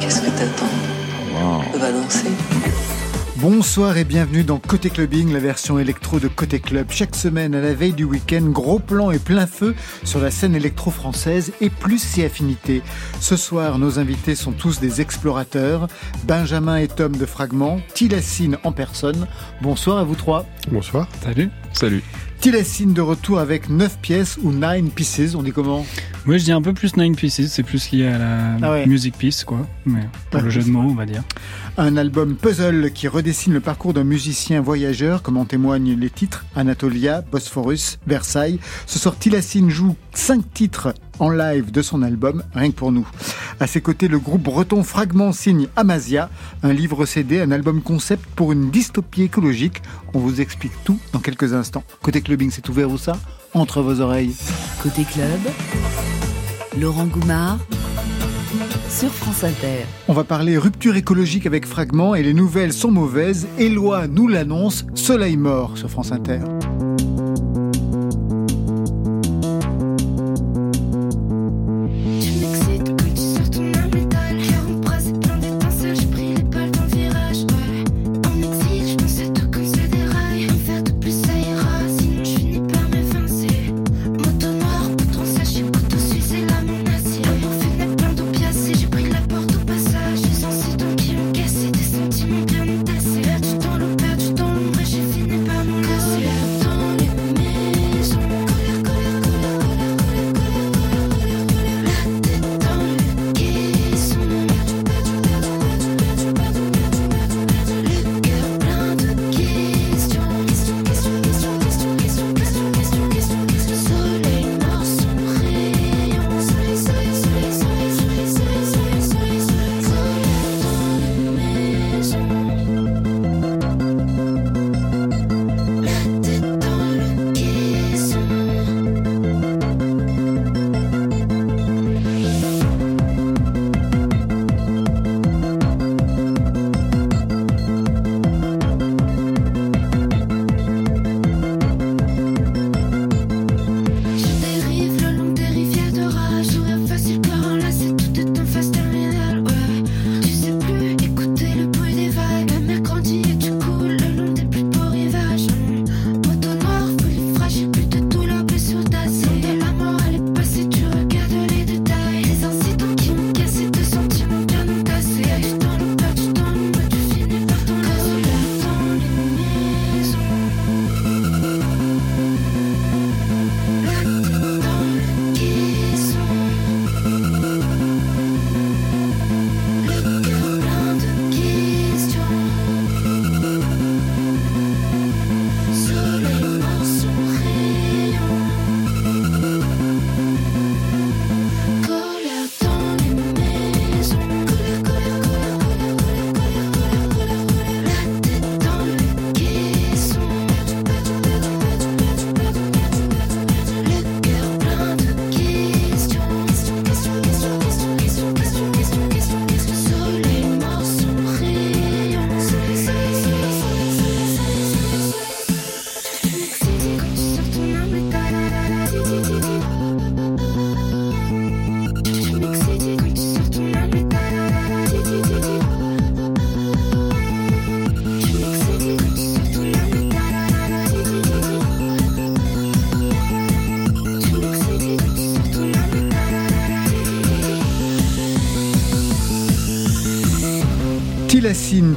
Qu'est-ce que t'attends On va danser. Bonsoir et bienvenue dans Côté Clubbing, la version électro de Côté Club. Chaque semaine, à la veille du week-end, gros plan et plein feu sur la scène électro française et plus ses affinités. Ce soir, nos invités sont tous des explorateurs. Benjamin et Tom de Fragment, Tilassine en personne. Bonsoir à vous trois. Bonsoir. Salut. Salut. Tilassine de retour avec 9 pièces ou 9 pieces, on dit comment Moi je dis un peu plus 9 pieces, c'est plus lié à la Ah ouais. music piece quoi, mais pour Ouais, le jeu de mots on va dire. Un album puzzle qui redessine le parcours d'un musicien voyageur, comme en témoignent les titres Anatolia, Bosphorus, Versailles. Ce soir, Tilassine joue cinq titres en live de son album, rien que pour nous. À ses côtés, le groupe breton Fragment signe Amasia, un livre CD, un album concept pour une dystopie écologique. On vous explique tout dans quelques instants. Côté clubbing, c'est ouvert ou ça? Entre vos oreilles. Côté club, Laurent Goumard sur France Inter. On va parler rupture écologique avec Fragment et les nouvelles sont mauvaises. Éloi nous l'annonce, Soleil mort sur France Inter.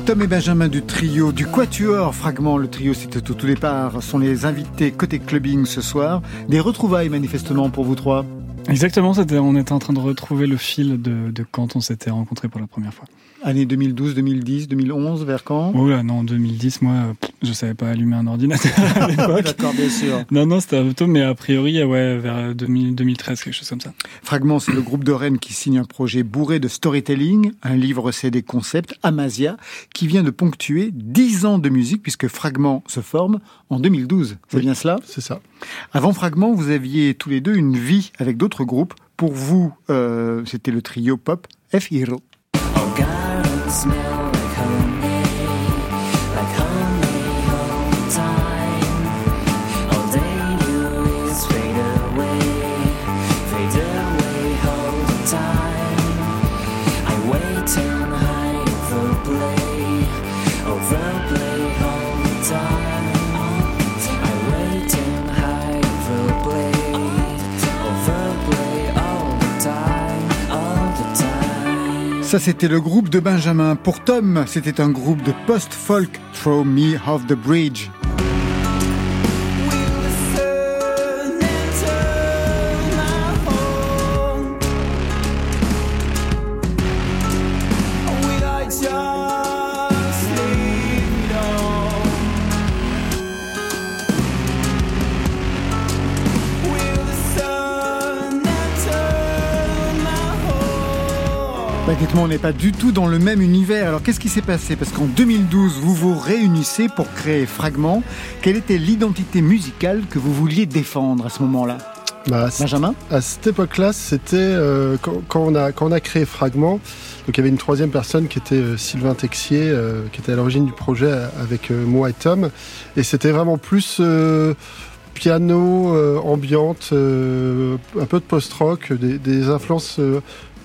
Tom et Benjamin du trio du Quatuor Fragment. Le trio, c'était au tout départ, sont les invités côté clubbing ce soir. Des retrouvailles manifestement pour vous trois. Exactement, on était en train de retrouver le fil de, de quand on s'était rencontrés pour la première fois. Année 2012, 2010, 2011, vers quand? Oh là non, 2010, moi je savais pas allumer un ordinateur à l'époque. D'accord, bien sûr. Non, non, c'était un peu tôt, mais a priori, ouais, vers 2000 2013, quelque chose comme ça. Fragment, c'est le groupe de Rennes qui signe un projet bourré de storytelling, un livre CD concept, Amasia, qui vient de ponctuer 10 ans de musique, puisque Fragment se forme en 2012. C'est Oui. bien cela? C'est ça. Avant Fragment, vous aviez tous les deux une vie avec d'autres groupes. Pour vous, euh, c'était le trio pop F-Hero. Ça, c'était le groupe de Benjamin. Pour Tom, c'était un groupe de post-folk, Throw Me Off the Bridge. On n'est pas du tout dans le même univers. Alors qu'est-ce qui s'est passé? Parce qu'en 2012, vous vous réunissez pour créer Fragment. Quelle était l'identité musicale que vous vouliez défendre à ce moment-là? Bah, Benjamin? À cette époque-là, c'était euh, quand, on a, quand on a créé Fragment, donc il y avait une troisième personne qui était euh, Sylvain Texier, euh, qui était à l'origine du projet avec moi et Tom. Et c'était vraiment plus piano, ambiante, un peu de post-rock, des, des influences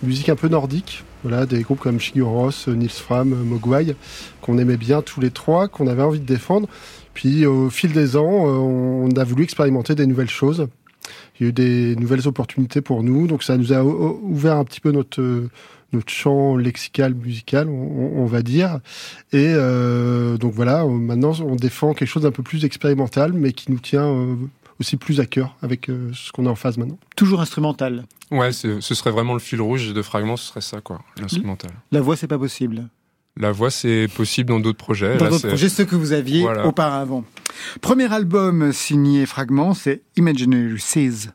musique un peu nordique. Voilà, des groupes comme Shiguros, Nils Fram, Mogwai, qu'on aimait bien tous les trois, qu'on avait envie de défendre. Puis au fil des ans, euh, on a voulu expérimenter des nouvelles choses. Il y a eu des nouvelles opportunités pour nous, donc ça nous a ouvert un petit peu notre notre champ lexical musical, on, va dire. Et euh, donc voilà, maintenant on défend quelque chose d'un peu plus expérimental, mais qui nous tient euh, aussi plus à cœur avec ce qu'on est en phase maintenant. Toujours instrumental. Ouais, ce serait vraiment le fil rouge de fragments, ce serait ça, quoi, l'instrumental. La voix, c'est pas possible. La voix, c'est possible dans d'autres projets. Dans d'autres projets, ceux que vous aviez auparavant. Premier album signé Fragments, c'est Imaginary Seas.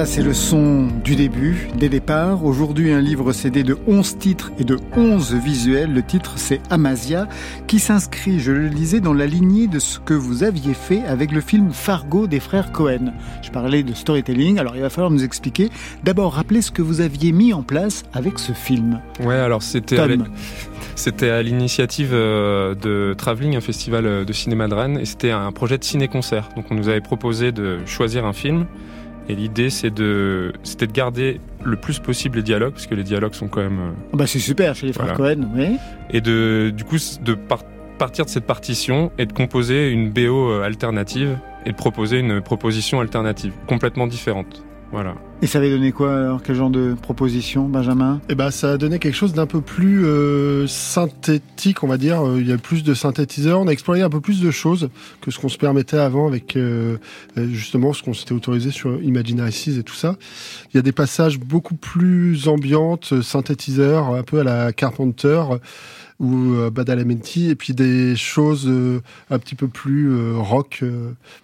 Ça, c'est le son du début, des départs. Aujourd'hui, un livre CD de 11 titres et de 11 visuels. Le titre, c'est Amasia, qui s'inscrit, je le lisais, dans la lignée de ce que vous aviez fait avec le film Fargo des frères Cohen. Je parlais de storytelling, alors il va falloir nous expliquer. D'abord, rappeler ce que vous aviez mis en place avec ce film. Ouais, alors c'était... C'était à l'initiative euh, de Travelling, un festival euh, de cinéma de Rennes, et c'était un projet de ciné-concert. Donc on nous avait proposé de choisir un film, et l'idée, c'est de, c'était de garder le plus possible les dialogues, parce que les dialogues sont quand même. Euh, ah bah c'est super chez les frères Cohen, oui. Et de, du coup, de partir de cette partition et de composer une BO euh, alternative et de proposer une proposition alternative complètement différente. Voilà. Et ça avait donné quoi alors Quel genre de proposition, Benjamin? Eh ben, ça a donné quelque chose d'un peu plus euh, synthétique, on va dire. Il y a plus de synthétiseurs. On a exploré un peu plus de choses que ce qu'on se permettait avant avec euh, justement ce qu'on s'était autorisé sur Imaginary Seas et tout ça. Il y a des passages beaucoup plus ambiantes, synthétiseurs, un peu à la Carpenter ou euh, Badalamenti, et puis des choses euh, un petit peu plus rock,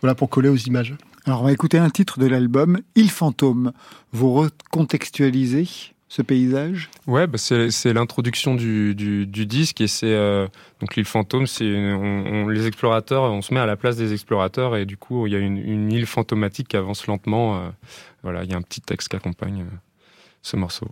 voilà pour coller aux images. Alors on va écouter un titre de l'album, Il Fantôme. Vous recontextualisez ce paysage? Ouais, bah c'est l'introduction du, disque et c'est euh, donc l'île fantôme. C'est on, les explorateurs, on se met à la place des explorateurs et du coup il y a une, une île fantomatique qui avance lentement. Euh, voilà, il y a un petit texte qui accompagne euh, ce morceau.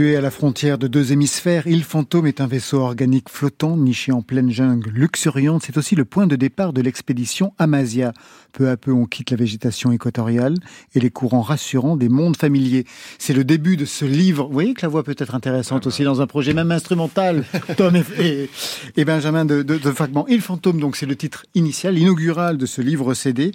Situé à la frontière de deux hémisphères, Île Fantôme est un vaisseau organique flottant niché en pleine jungle luxuriante. C'est aussi le point de départ de l'expédition Amasia. Peu à peu, on quitte la végétation équatoriale et les courants rassurants des mondes familiers. C'est le début de ce livre. Vous voyez que la voix peut être intéressante aussi dans un projet même instrumental. Tom et, et, Benjamin de, de, de, Fragment. Île Fantôme, donc c'est le titre initial, inaugural de ce livre CD,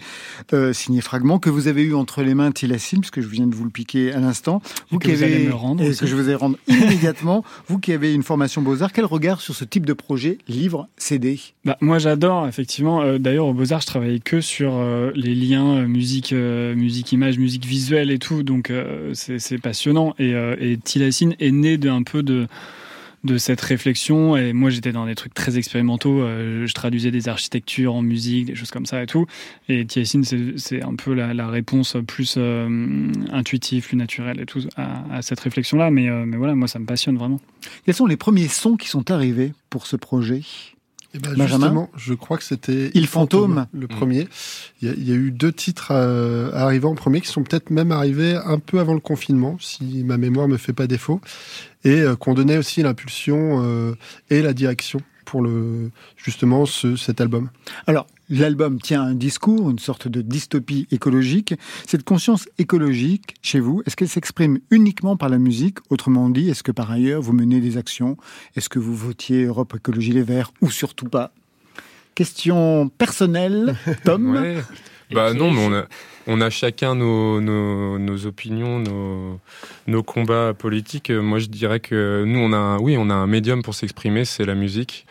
euh, signé Fragment, que vous avez eu entre les mains, Tilassine, puisque je viens de vous le piquer à l'instant. Vous qui avez, me rendre et que je vous ai rendre immédiatement. vous qui avez une formation Beaux-Arts, quel regard sur ce type de projet, livre, CD bah, Moi j'adore, effectivement. Euh, D'ailleurs, au Beaux-Arts, je travaillais que sur euh, les liens euh, musique, musique, image, musique visuelle et tout. Donc c'est passionnant. Et, et Tilassine est né d'un peu de de cette réflexion. Et moi, j'étais dans des trucs très expérimentaux. Euh, je traduisais des architectures en musique, des choses comme ça et tout. Et Tiassine, c'est un peu la, la, réponse plus euh, intuitive, plus naturelle et tout à, à cette réflexion-là. Mais, euh, mais voilà, moi, ça me passionne vraiment. Quels sont les premiers sons qui sont arrivés pour ce projet? Eh ben, justement, je crois que c'était Il Fantôme, le premier. Il y, a, il y, a, eu deux titres euh, arrivés en premier qui sont peut-être même arrivés un peu avant le confinement, si ma mémoire me fait pas défaut, et euh, qu'on donnait aussi l'impulsion euh, et la direction pour le justement ce, cet album. Alors, l'album tient un discours, une sorte de dystopie écologique. Cette conscience écologique, chez vous, est-ce qu'elle s'exprime uniquement par la musique? Autrement dit, est-ce que par ailleurs vous menez des actions? Est-ce que vous votiez Europe Écologie Les Verts ou surtout pas? Question personnelle, Tom ouais. Bah non, mais on a, on a chacun nos, nos, nos opinions, nos, nos, combats politiques. Moi, je dirais que nous, on a, un, oui, on a un médium pour s'exprimer, c'est la musique.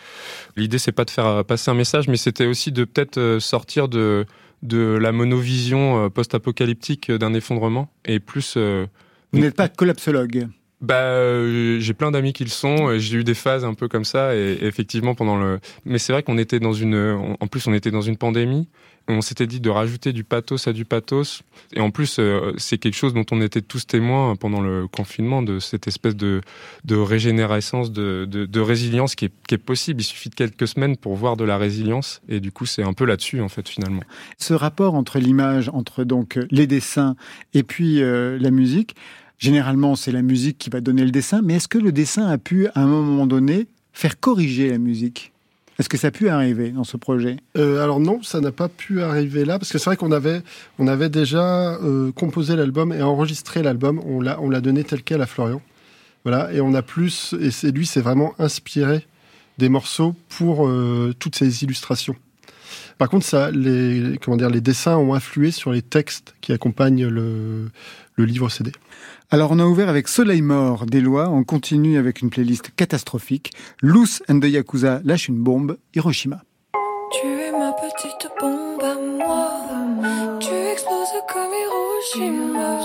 L'idée, c'est pas de faire passer un message, mais c'était aussi de peut-être euh, sortir de, de la monovision euh, post-apocalyptique d'un effondrement et plus. Euh, Vous n'êtes pas collapsologue bah, euh, j'ai plein d'amis qui le sont. J'ai eu des phases un peu comme ça, et, et effectivement pendant le. Mais c'est vrai qu'on était dans une. En plus, on était dans une pandémie. On s'était dit de rajouter du pathos à du pathos. Et en plus, euh, c'est quelque chose dont on était tous témoins pendant le confinement de cette espèce de, régénérescence, de, résilience qui est, qui est possible. Il suffit de quelques semaines pour voir de la résilience. Et du coup, c'est un peu là-dessus, en fait, finalement. Ce rapport entre l'image, entre donc les dessins et puis euh, la musique, Généralement, c'est la musique qui va donner le dessin, mais est-ce que le dessin a pu, à un moment donné, faire corriger la musique? Est-ce que ça a pu arriver dans ce projet? Euh, Alors non, ça n'a pas pu arriver là, parce que c'est vrai qu'on avait, on avait déjà euh, composé l'album et enregistré l'album. On l'a, on l'a donné tel quel à Florian. Voilà, et on a plus, et lui, c'est vraiment inspiré des morceaux pour euh, toutes ces illustrations. Par contre, ça, les, comment dire, les dessins ont influé sur les textes qui accompagnent le, le livre CD. Alors on a ouvert avec Soleil Mort des lois, on continue avec une playlist catastrophique. Loose and the Yakuza lâche une bombe, Hiroshima. Tu es ma petite bombe à moi, tu exploses comme Hiroshima.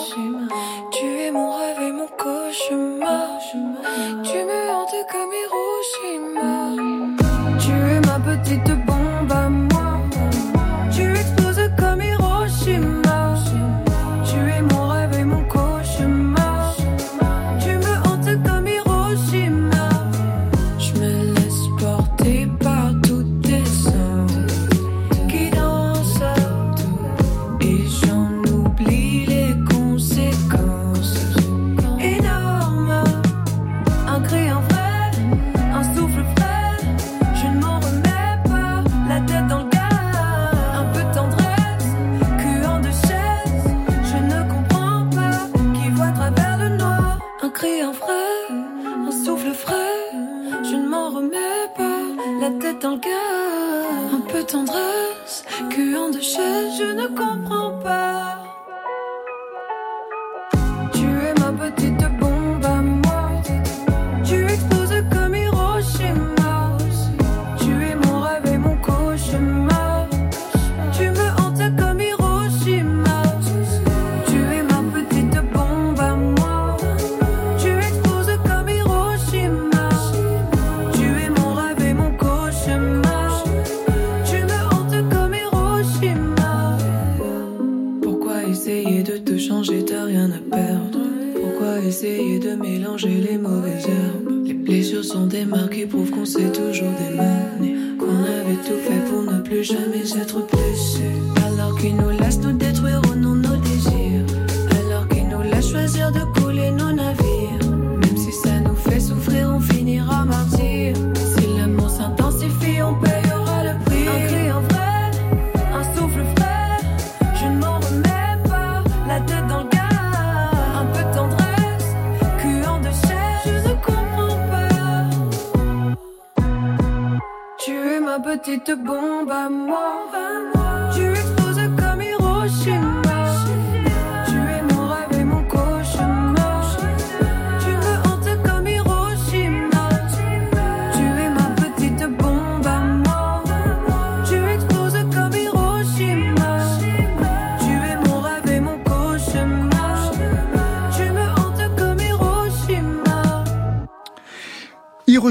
Tu es mon rêve et mon cauchemar, tu me hantes comme Hiroshima.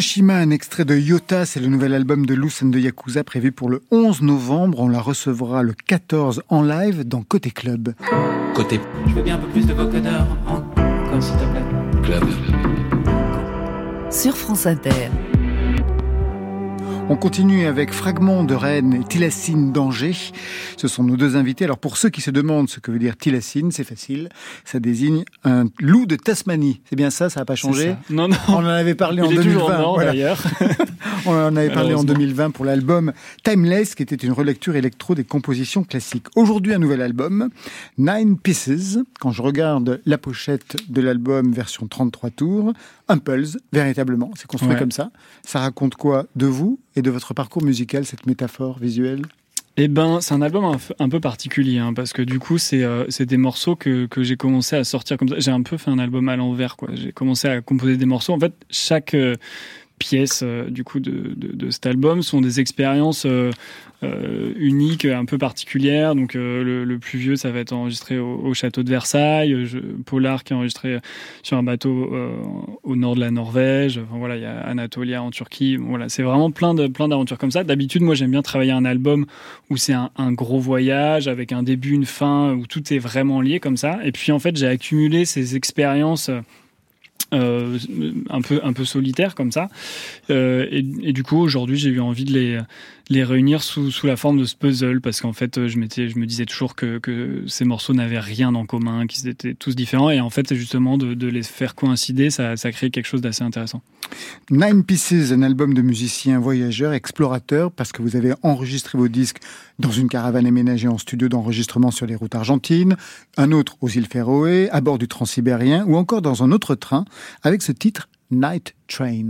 Hiroshima, un extrait de Yota, c'est le nouvel album de and de Yakuza prévu pour le 11 novembre. On la recevra le 14 en live dans Côté Club. Côté Je veux bien un peu plus de vocodeur encore, s'il te plaît. club. Sur France Inter. On continue avec Fragment de Rennes et Tilacine d'Angers. Ce sont nos deux invités. Alors pour ceux qui se demandent ce que veut dire Tilacine, c'est facile. Ça désigne un loup de Tasmanie. C'est bien ça, ça n'a pas changé? Non, non. On en avait parlé en Il est 2020. toujours mort voilà. d'ailleurs. On en avait parlé en Malheureusement. 2020 pour l'album Timeless, qui était une relecture électro des compositions classiques. Aujourd'hui, un nouvel album, Nine Pieces. Quand je regarde la pochette de l'album version 33 tours, un pulse, véritablement. C'est construit Ouais. comme ça. Ça raconte quoi de vous et de votre parcours musical, cette métaphore visuelle? Eh ben, c'est un album un, peu particulier, hein, parce que du coup, c'est euh, des morceaux que, que j'ai commencé à sortir comme ça. J'ai un peu fait un album à l'envers, quoi. J'ai commencé à composer des morceaux. En fait, chaque euh, pièce euh, du coup de, cet album sont des expériences euh, euh, uniques, un peu particulières. Donc, le, plus vieux, ça va être enregistré au, au château de Versailles. Je, Polar qui est enregistré sur un bateau au nord de la Norvège. Enfin, voilà, il y a Anatolia en Turquie. Voilà, c'est vraiment plein de plein d'aventures comme ça. D'habitude, moi, j'aime bien travailler un album où c'est un gros voyage avec un début, une fin, où tout est vraiment lié comme ça. Et puis en fait, j'ai accumulé ces expériences. Euh, un peu un peu solitaires comme ça. Euh, et, et du coup aujourd'hui j'ai eu envie de les les réunir sous, sous la forme de ce puzzle parce qu'en fait je je me disais toujours que, que ces morceaux n'avaient rien en commun qu'ils étaient tous différents et en fait justement de, de les faire coïncider ça, ça crée quelque chose d'assez intéressant Nine Pieces, un album de musiciens voyageurs, explorateurs, parce que vous avez enregistré vos disques dans une caravane aménagée en studio d'enregistrement sur les routes argentines, un autre aux îles Féroé, à bord du Transsibérien, ou encore dans un autre train, avec ce titre Night Train.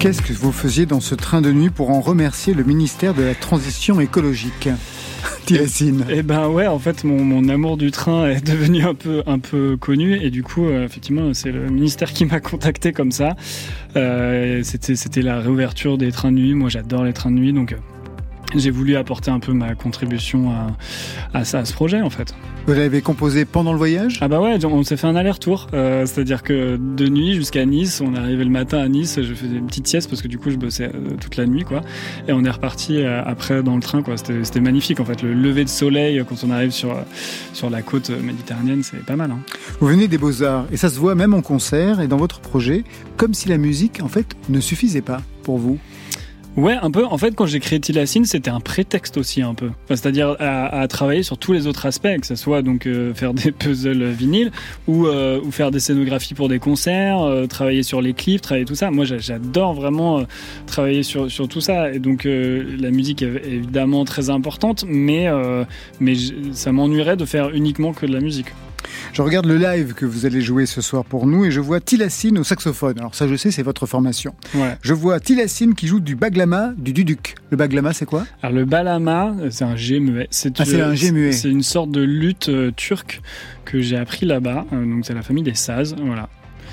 Qu'est-ce que vous faisiez dans ce train de nuit pour en remercier le ministère de la Transition écologique. Eh ben ouais, en fait, mon, mon amour du train est devenu un peu, un peu connu et du coup, euh, effectivement, c'est le ministère qui m'a contacté comme ça. Euh, c'était, c'était la réouverture des trains de nuit. Moi, j'adore les trains de nuit, donc euh, j'ai voulu apporter un peu ma contribution à, à ça, à ce projet, en fait. Vous l'avez composé pendant le voyage? Ah bah ouais, on s'est fait un aller-retour. Euh, c'est-à-dire que de nuit jusqu'à Nice, on est arrivé le matin à Nice, je faisais une petite sieste parce que du coup je bossais euh, toute la nuit quoi. Et on est reparti euh, après dans le train quoi. C'était magnifique en fait. Le lever de soleil quand on arrive sur, sur la côte méditerranéenne, c'est pas mal. Hein. Vous venez des beaux-arts et ça se voit même en concert et dans votre projet, comme si la musique en fait ne suffisait pas pour vous. Ouais, un peu. En fait, quand j'ai créé Tilacine, c'était un prétexte aussi un peu. C'est-à-dire à, travailler sur tous les autres aspects, que ce soit donc euh, faire des puzzles vinyles ou, euh, ou faire des scénographies pour des concerts, euh, travailler sur les clips, travailler tout ça. Moi, j'a- j'adore vraiment travailler sur, sur tout ça. Et donc, la musique est évidemment très importante, mais, mais ça m'ennuierait de faire uniquement que de la musique. Je regarde le live que vous allez jouer ce soir pour nous et je vois Tilacine au saxophone. Alors ça je sais, c'est votre formation. Ouais. Je vois Tilacine qui joue du baglama, du duduk. Le baglama c'est quoi? Alors le balama, c'est un G muet. C'est Ah, c'est un G muet. C'est une sorte de lutte euh, turque que j'ai appris là-bas. Euh, donc c'est la famille des sazes, voilà.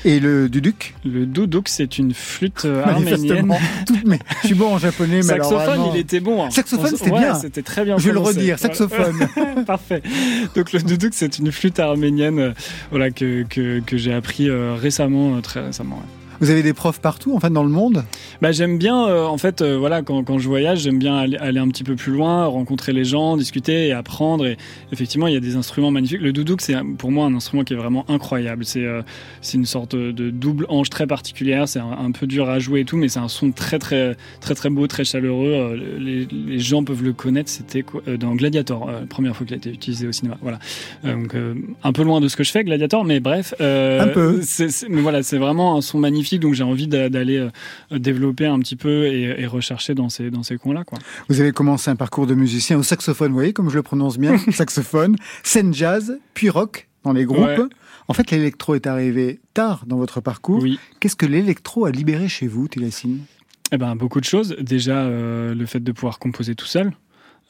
Et le duduk Le doudouk, c'est une flûte euh, arménienne. Mais je suis bon en japonais, mais alors Saxophone, vraiment- il était bon. hein. Saxophone, On- c'était ouais, bien. C'était très bien. Je vais le redire, saxophone. Parfait. Donc le doudouk, c'est une flûte arménienne, euh, voilà que que, que j'ai appris euh, récemment, très récemment. ouais. Vous avez des profs partout, en fait, dans le monde? Bah, J'aime bien, euh, en fait, euh, voilà, quand, quand, je voyage, j'aime bien aller, aller, un petit peu plus loin, rencontrer les gens, discuter et apprendre. Et effectivement, il y a des instruments magnifiques. Le doudouk, c'est pour moi un instrument qui est vraiment incroyable. C'est euh, une sorte de double hanche très particulière. C'est un, un, peu dur à jouer et tout, mais c'est un son très, très, très, très beau, très chaleureux. Euh, les, les gens peuvent le connaître. C'était dans Gladiator, la première fois qu'il a été utilisé au cinéma. Voilà. donc, un peu loin de ce que je fais, Gladiator, mais bref. un peu. mais voilà, c'est vraiment un son magnifique. Donc, j'ai envie d'aller développer un petit peu et, et rechercher dans ces, dans ces coins-là. Quoi. Vous avez commencé un parcours de musicien au saxophone, vous voyez, comme je le prononce bien, saxophone, scène jazz, puis rock dans les groupes. Ouais. En fait, l'électro est arrivé tard dans votre parcours. Oui. Qu'est-ce que l'électro a libéré chez vous, Tilassine eh ben, beaucoup de choses. Déjà, euh, le fait de pouvoir composer tout seul.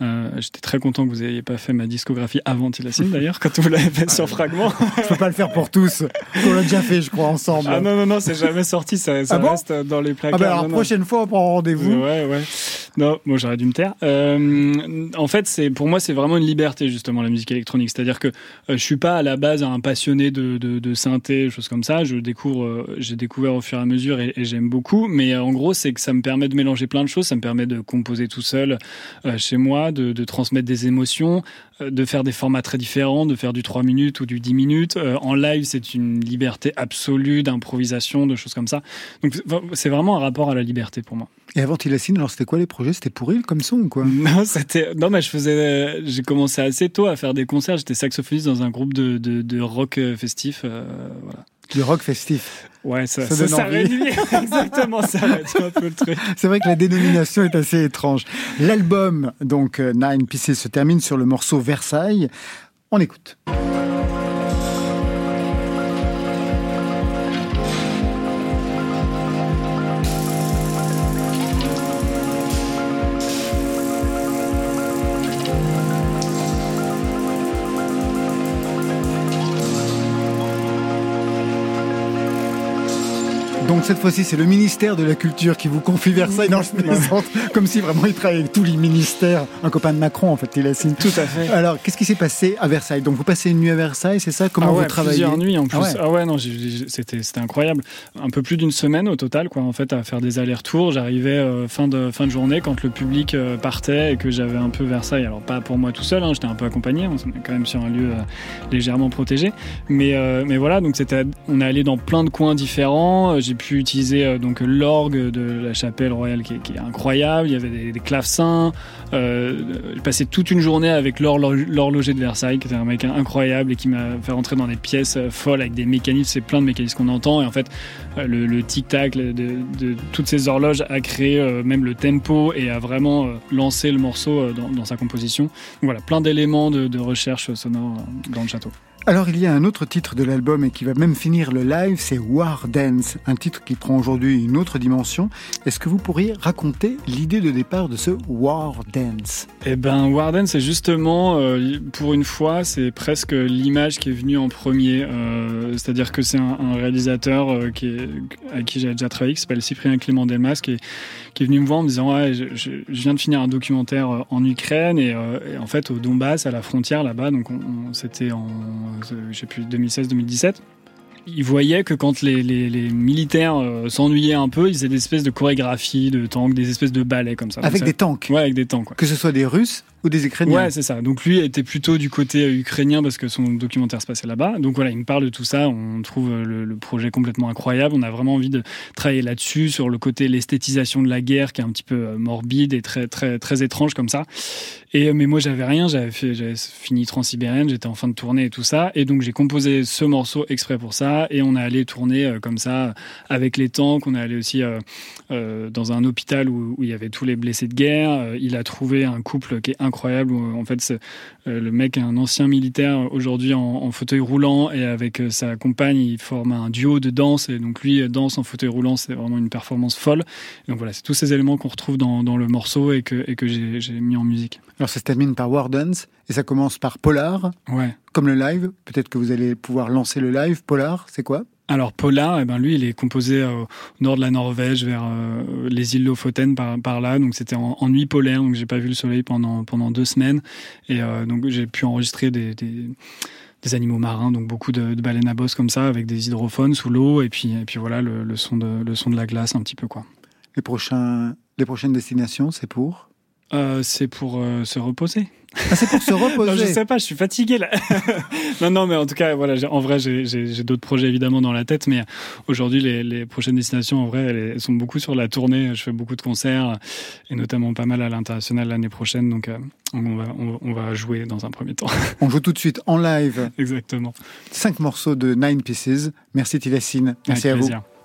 Euh, J'étais très content que vous n'ayez pas fait ma discographie avant Tilassine d'ailleurs, quand vous l'avez fait sur Fragment. je peux pas le faire pour tous. On l'a déjà fait, je crois, ensemble. Ah non, non, non, c'est jamais sorti, ça, ça ah reste dans les placards. Ah ben alors, non, prochaine non. fois, on prend rendez-vous. Ouais, ouais. Non, moi j'aurais dû me taire. Euh, en fait, c'est pour moi, c'est vraiment une liberté justement la musique électronique. C'est-à-dire que euh, je suis pas à la base un passionné de, de, de synthé, choses comme ça. Je découvre, euh, j'ai découvert au fur et à mesure et, et j'aime beaucoup. Mais en gros, c'est que ça me permet de mélanger plein de choses. Ça me permet de composer tout seul euh, chez moi, de, de transmettre des émotions, euh, de faire des formats très différents, de faire du 3 minutes ou du 10 minutes. Euh, en live, c'est une liberté absolue d'improvisation, de choses comme ça. Donc c'est vraiment un rapport à la liberté pour moi. Et avant Tilassine, alors c'était quoi les projets? C'était pourri comme son ou quoi? Non, c'était non mais je faisais, j'ai commencé assez tôt à faire des concerts. J'étais saxophoniste dans un groupe de, de, de rock festif, euh, voilà. Du rock festif. Ouais, ça, ça, ça, ça réunit exactement ça, un peu le truc. C'est vrai que la dénomination est assez étrange. L'album, donc Nine Pieces, se termine sur le morceau Versailles. On écoute. Cette fois-ci, c'est le ministère de la Culture qui vous confie Versailles. Non, je plaisante. Comme si vraiment il travaillait avec tous les ministères. Un copain de Macron, en fait, il signe. Tout à fait. Alors, qu'est-ce qui s'est passé à Versailles? Donc, vous passez une nuit à Versailles, c'est ça? Comment ah ouais, vous travaillez? Plusieurs nuits en plus. Ah ouais, ah ouais non, c'était incroyable. Un peu plus d'une semaine au total, quoi. En fait, à faire des allers-retours. J'arrivais euh, fin de fin de journée quand le public euh, partait et que j'avais un peu Versailles. Alors pas pour moi tout seul, hein, j'étais un peu accompagné. On est quand même sur un lieu euh, légèrement protégé. Mais mais voilà, donc on est allé dans plein de coins différents. J'ai pu utiliser donc l'orgue de la chapelle royale qui est, incroyable. Il y avait des, des clavecins. Euh, j'ai passé toute une journée avec l'horloger de Versailles, qui était un mec incroyable et qui m'a fait rentrer dans des pièces folles avec des mécanismes. C'est plein de mécanismes qu'on entend. Et en fait, le, tic-tac de, toutes ces horloges a créé euh, même le tempo et a vraiment euh, lancé le morceau dans, sa composition. Donc voilà, plein d'éléments de recherche sonore dans le château. Alors il y a un autre titre de l'album et qui va même finir le live, c'est War Dance, un titre qui prend aujourd'hui une autre dimension. Est-ce que vous pourriez raconter l'idée de départ de ce War Dance? Eh ben War Dance, c'est justement, euh, pour une fois, c'est presque l'image qui est venue en premier. Euh, C'est-à-dire que c'est un, réalisateur euh, qui à qui j'ai déjà travaillé, qui s'appelle Cyprien Clément Delmas, qui est, qui est venu me voir en me disant ouais, je, je, je viens de finir un documentaire euh, en Ukraine et, et, en fait au Donbass, à la frontière là-bas, donc on, on, c'était en je sais plus 2016-2017 ils voyaient que quand les, les, les militaires euh, s'ennuyaient un peu, ils faisaient des espèces de chorégraphies, de tanks, des espèces de ballets comme ça. Avec ça, des tanks Ouais, avec des tanks. Quoi. Que ce soit des Russes ou des Ukrainiens Ouais, c'est ça. Donc lui était plutôt du côté euh, ukrainien parce que son documentaire se passait là-bas. Donc voilà, il me parle de tout ça. On trouve euh, le, projet complètement incroyable. On a vraiment envie de travailler là-dessus, sur le côté l'esthétisation de la guerre qui est un petit peu morbide et très très très étrange comme ça. Et mais moi j'avais rien, j'avais fini Transsibérienne, j'étais en fin de tournée et tout ça. Et donc j'ai composé ce morceau exprès pour ça. Et on est allé tourner euh, comme ça avec les tanks. On est allé aussi euh, euh, dans un hôpital où, où, il y avait tous les blessés de guerre. il a trouvé un couple qui est incroyable. Où, en fait, le mec est un ancien militaire aujourd'hui en, en, fauteuil roulant et avec sa compagne, il forme un duo de danse. Et donc lui danse en fauteuil roulant, c'est vraiment une performance folle. Et donc voilà, c'est tous ces éléments qu'on retrouve dans, dans, le morceau et que, et que j'ai mis en musique. Alors ça se termine par Wardens et ça commence par Polar. Ouais. Comme le live. Peut-être que vous allez pouvoir lancer le live. Polar, c'est quoi? Alors Polar, eh ben lui, il est composé euh, au nord de la Norvège, vers euh, les îles Lofoten par, là. Donc c'était en, nuit polaire, donc j'ai pas vu le soleil pendant pendant deux semaines. Et euh, donc j'ai pu enregistrer des, des des animaux marins, donc beaucoup de, de, baleines à bosse comme ça, avec des hydrophones sous l'eau, et puis, et puis voilà le, le, son de, le son de la glace un petit peu. quoi. Les, prochains, les prochaines destinations, c'est pour? Euh, C'est pour euh, se reposer. Ah, c'est pour se reposer. non, je sais pas, je suis fatigué là. non, non, mais en tout cas, voilà, en vrai, j'ai d'autres projets évidemment dans la tête, mais aujourd'hui, les, les, prochaines destinations, en vrai, elles, sont beaucoup sur la tournée. Je fais beaucoup de concerts et notamment pas mal à l'international l'année prochaine, donc euh, on, va, on, on, va jouer dans un premier temps. on joue tout de suite en live. Exactement. Cinq morceaux de Nine Pieces. Merci Tilassine. Merci Avec à plaisir. vous.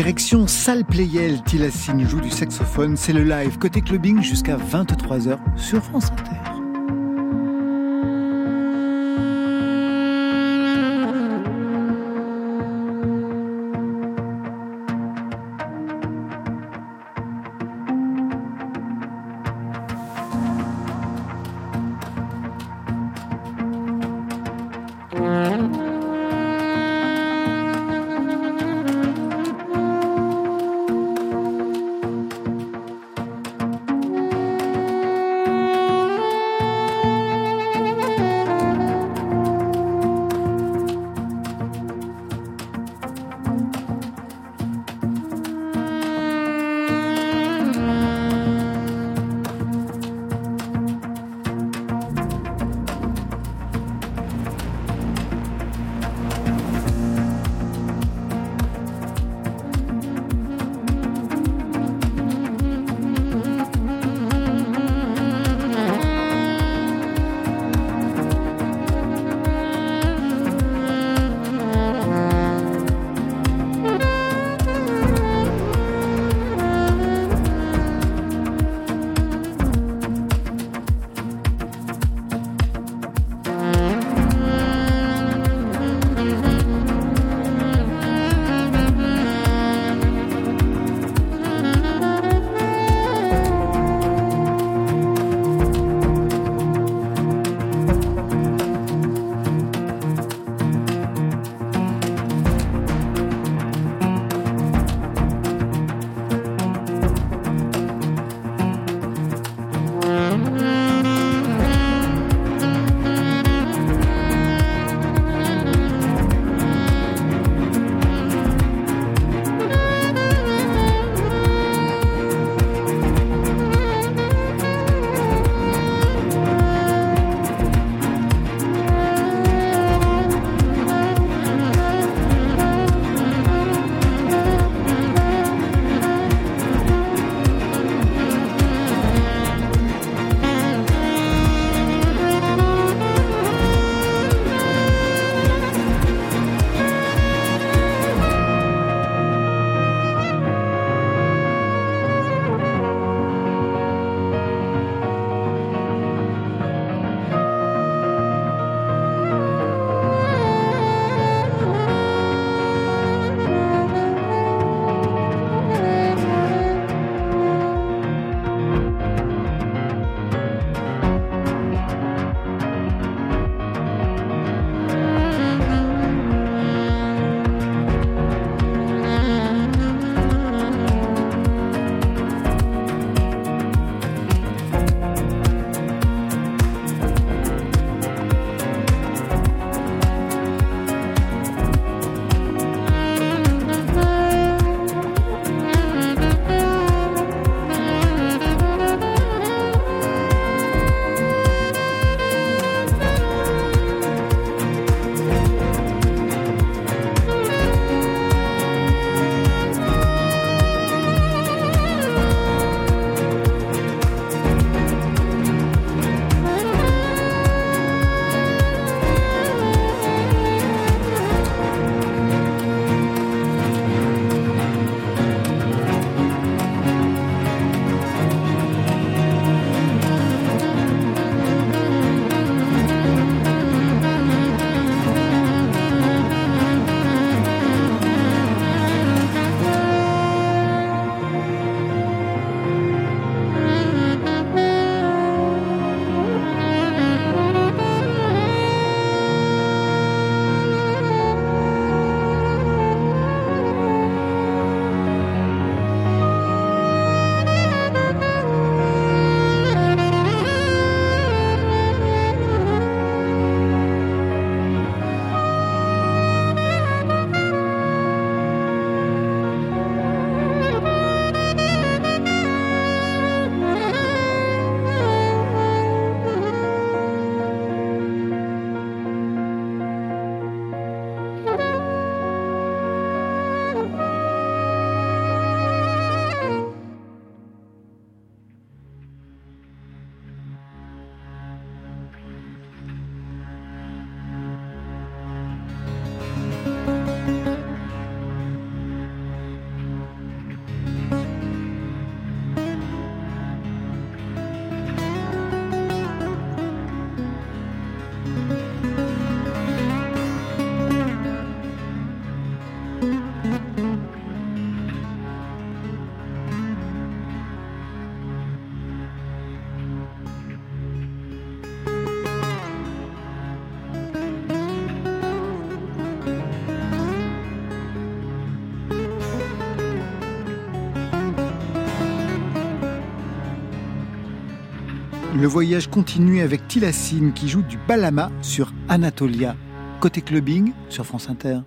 Direction Salle Playel, Tilassine joue du saxophone, c'est le live côté clubbing jusqu'à 23h sur France Inter. Le voyage continue avec Tilassine qui joue du balama sur Anatolia. Côté clubbing sur France Inter.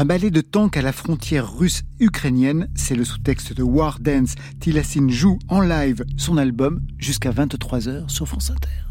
Un ballet de tank à la frontière russe-ukrainienne, c'est le sous-texte de War Dance. Tilassine joue en live son album jusqu'à 23h sur France Inter.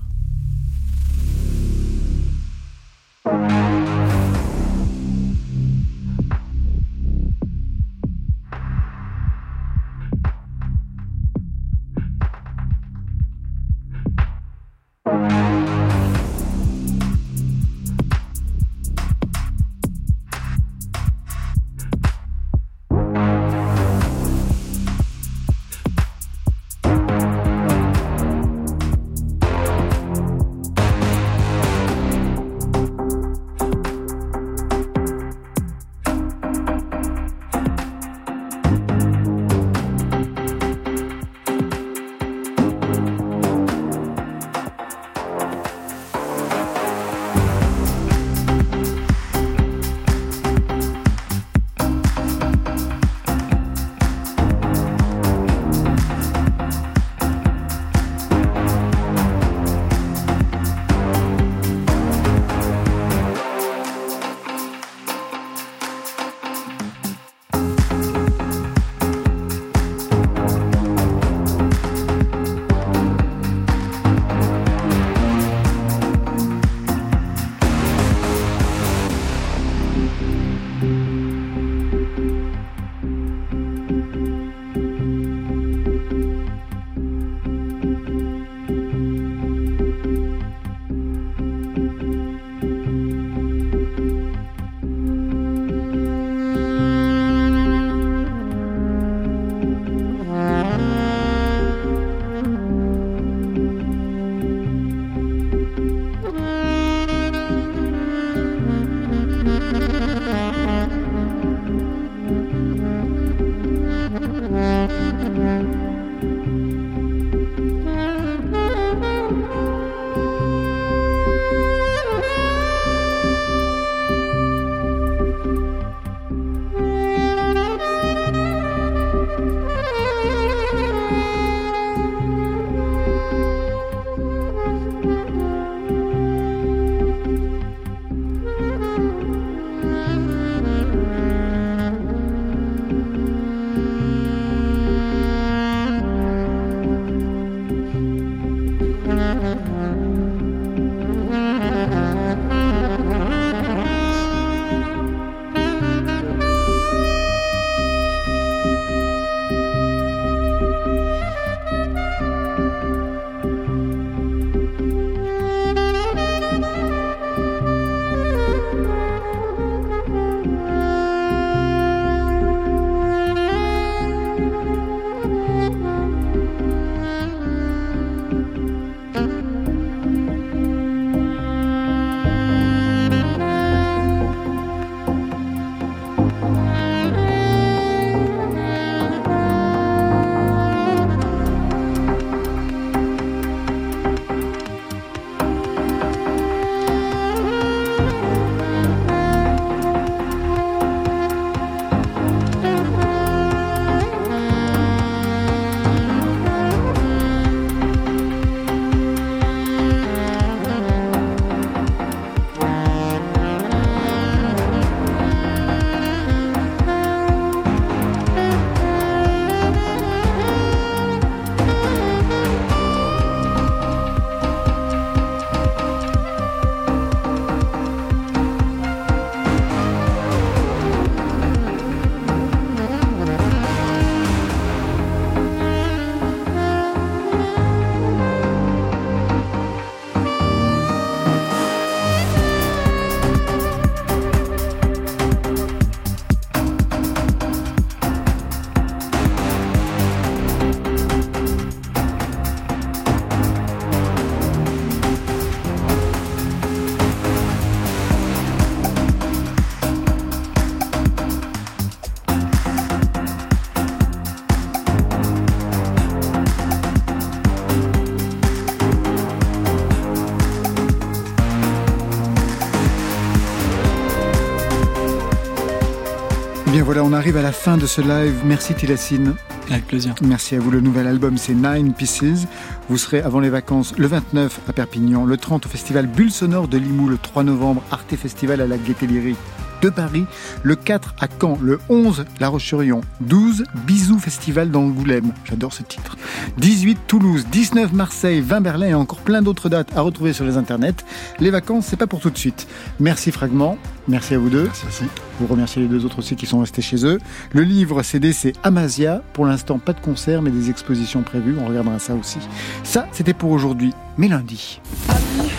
Voilà, on arrive à la fin de ce live. Merci Tilassine. Avec plaisir. Merci à vous. Le nouvel album, c'est Nine Pieces. Vous serez avant les vacances le 29 à Perpignan, le 30 au festival Bulle Sonore de Limoux, le 3 novembre Arte Festival à la Lyrique. De Paris, le 4 à Caen, le 11 La Roche-sur-Yon, 12 Bisous Festival dans Goulême, j'adore ce titre, 18 Toulouse, 19 Marseille, 20 Berlin et encore plein d'autres dates à retrouver sur les internets. Les vacances, c'est pas pour tout de suite. Merci Fragment, merci à vous deux. Merci. Vous remerciez les deux autres aussi qui sont restés chez eux. Le livre CD, c'est Amasia. Pour l'instant, pas de concert, mais des expositions prévues. On regardera ça aussi. Ça, c'était pour aujourd'hui. Mais lundi. Ami,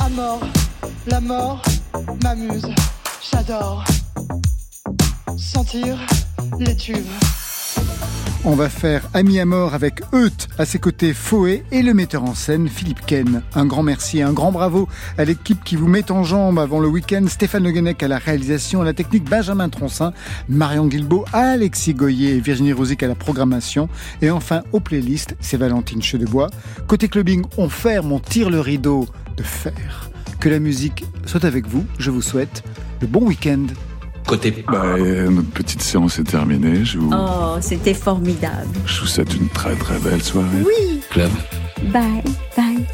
à mort, la mort m'amuse, j'adore. Sentir les tubes. On va faire Ami à mort avec Euth à ses côtés Foé et le metteur en scène Philippe Ken. Un grand merci, un grand bravo à l'équipe qui vous met en jambe avant le week-end. Stéphane Le Guenec à la réalisation, à la technique Benjamin Troncin, Marion Guilbault, Alexis Goyer et Virginie Rosic à la programmation. Et enfin, aux playlists, c'est Valentine Chedebois. Côté clubbing, on ferme, on tire le rideau de fer. Que la musique soit avec vous. Je vous souhaite le bon week-end. Côté. Bah, euh, notre petite séance est terminée. Je vous, Oh, c'était formidable. je vous souhaite une très très belle soirée. Oui. Club. Bye, bye.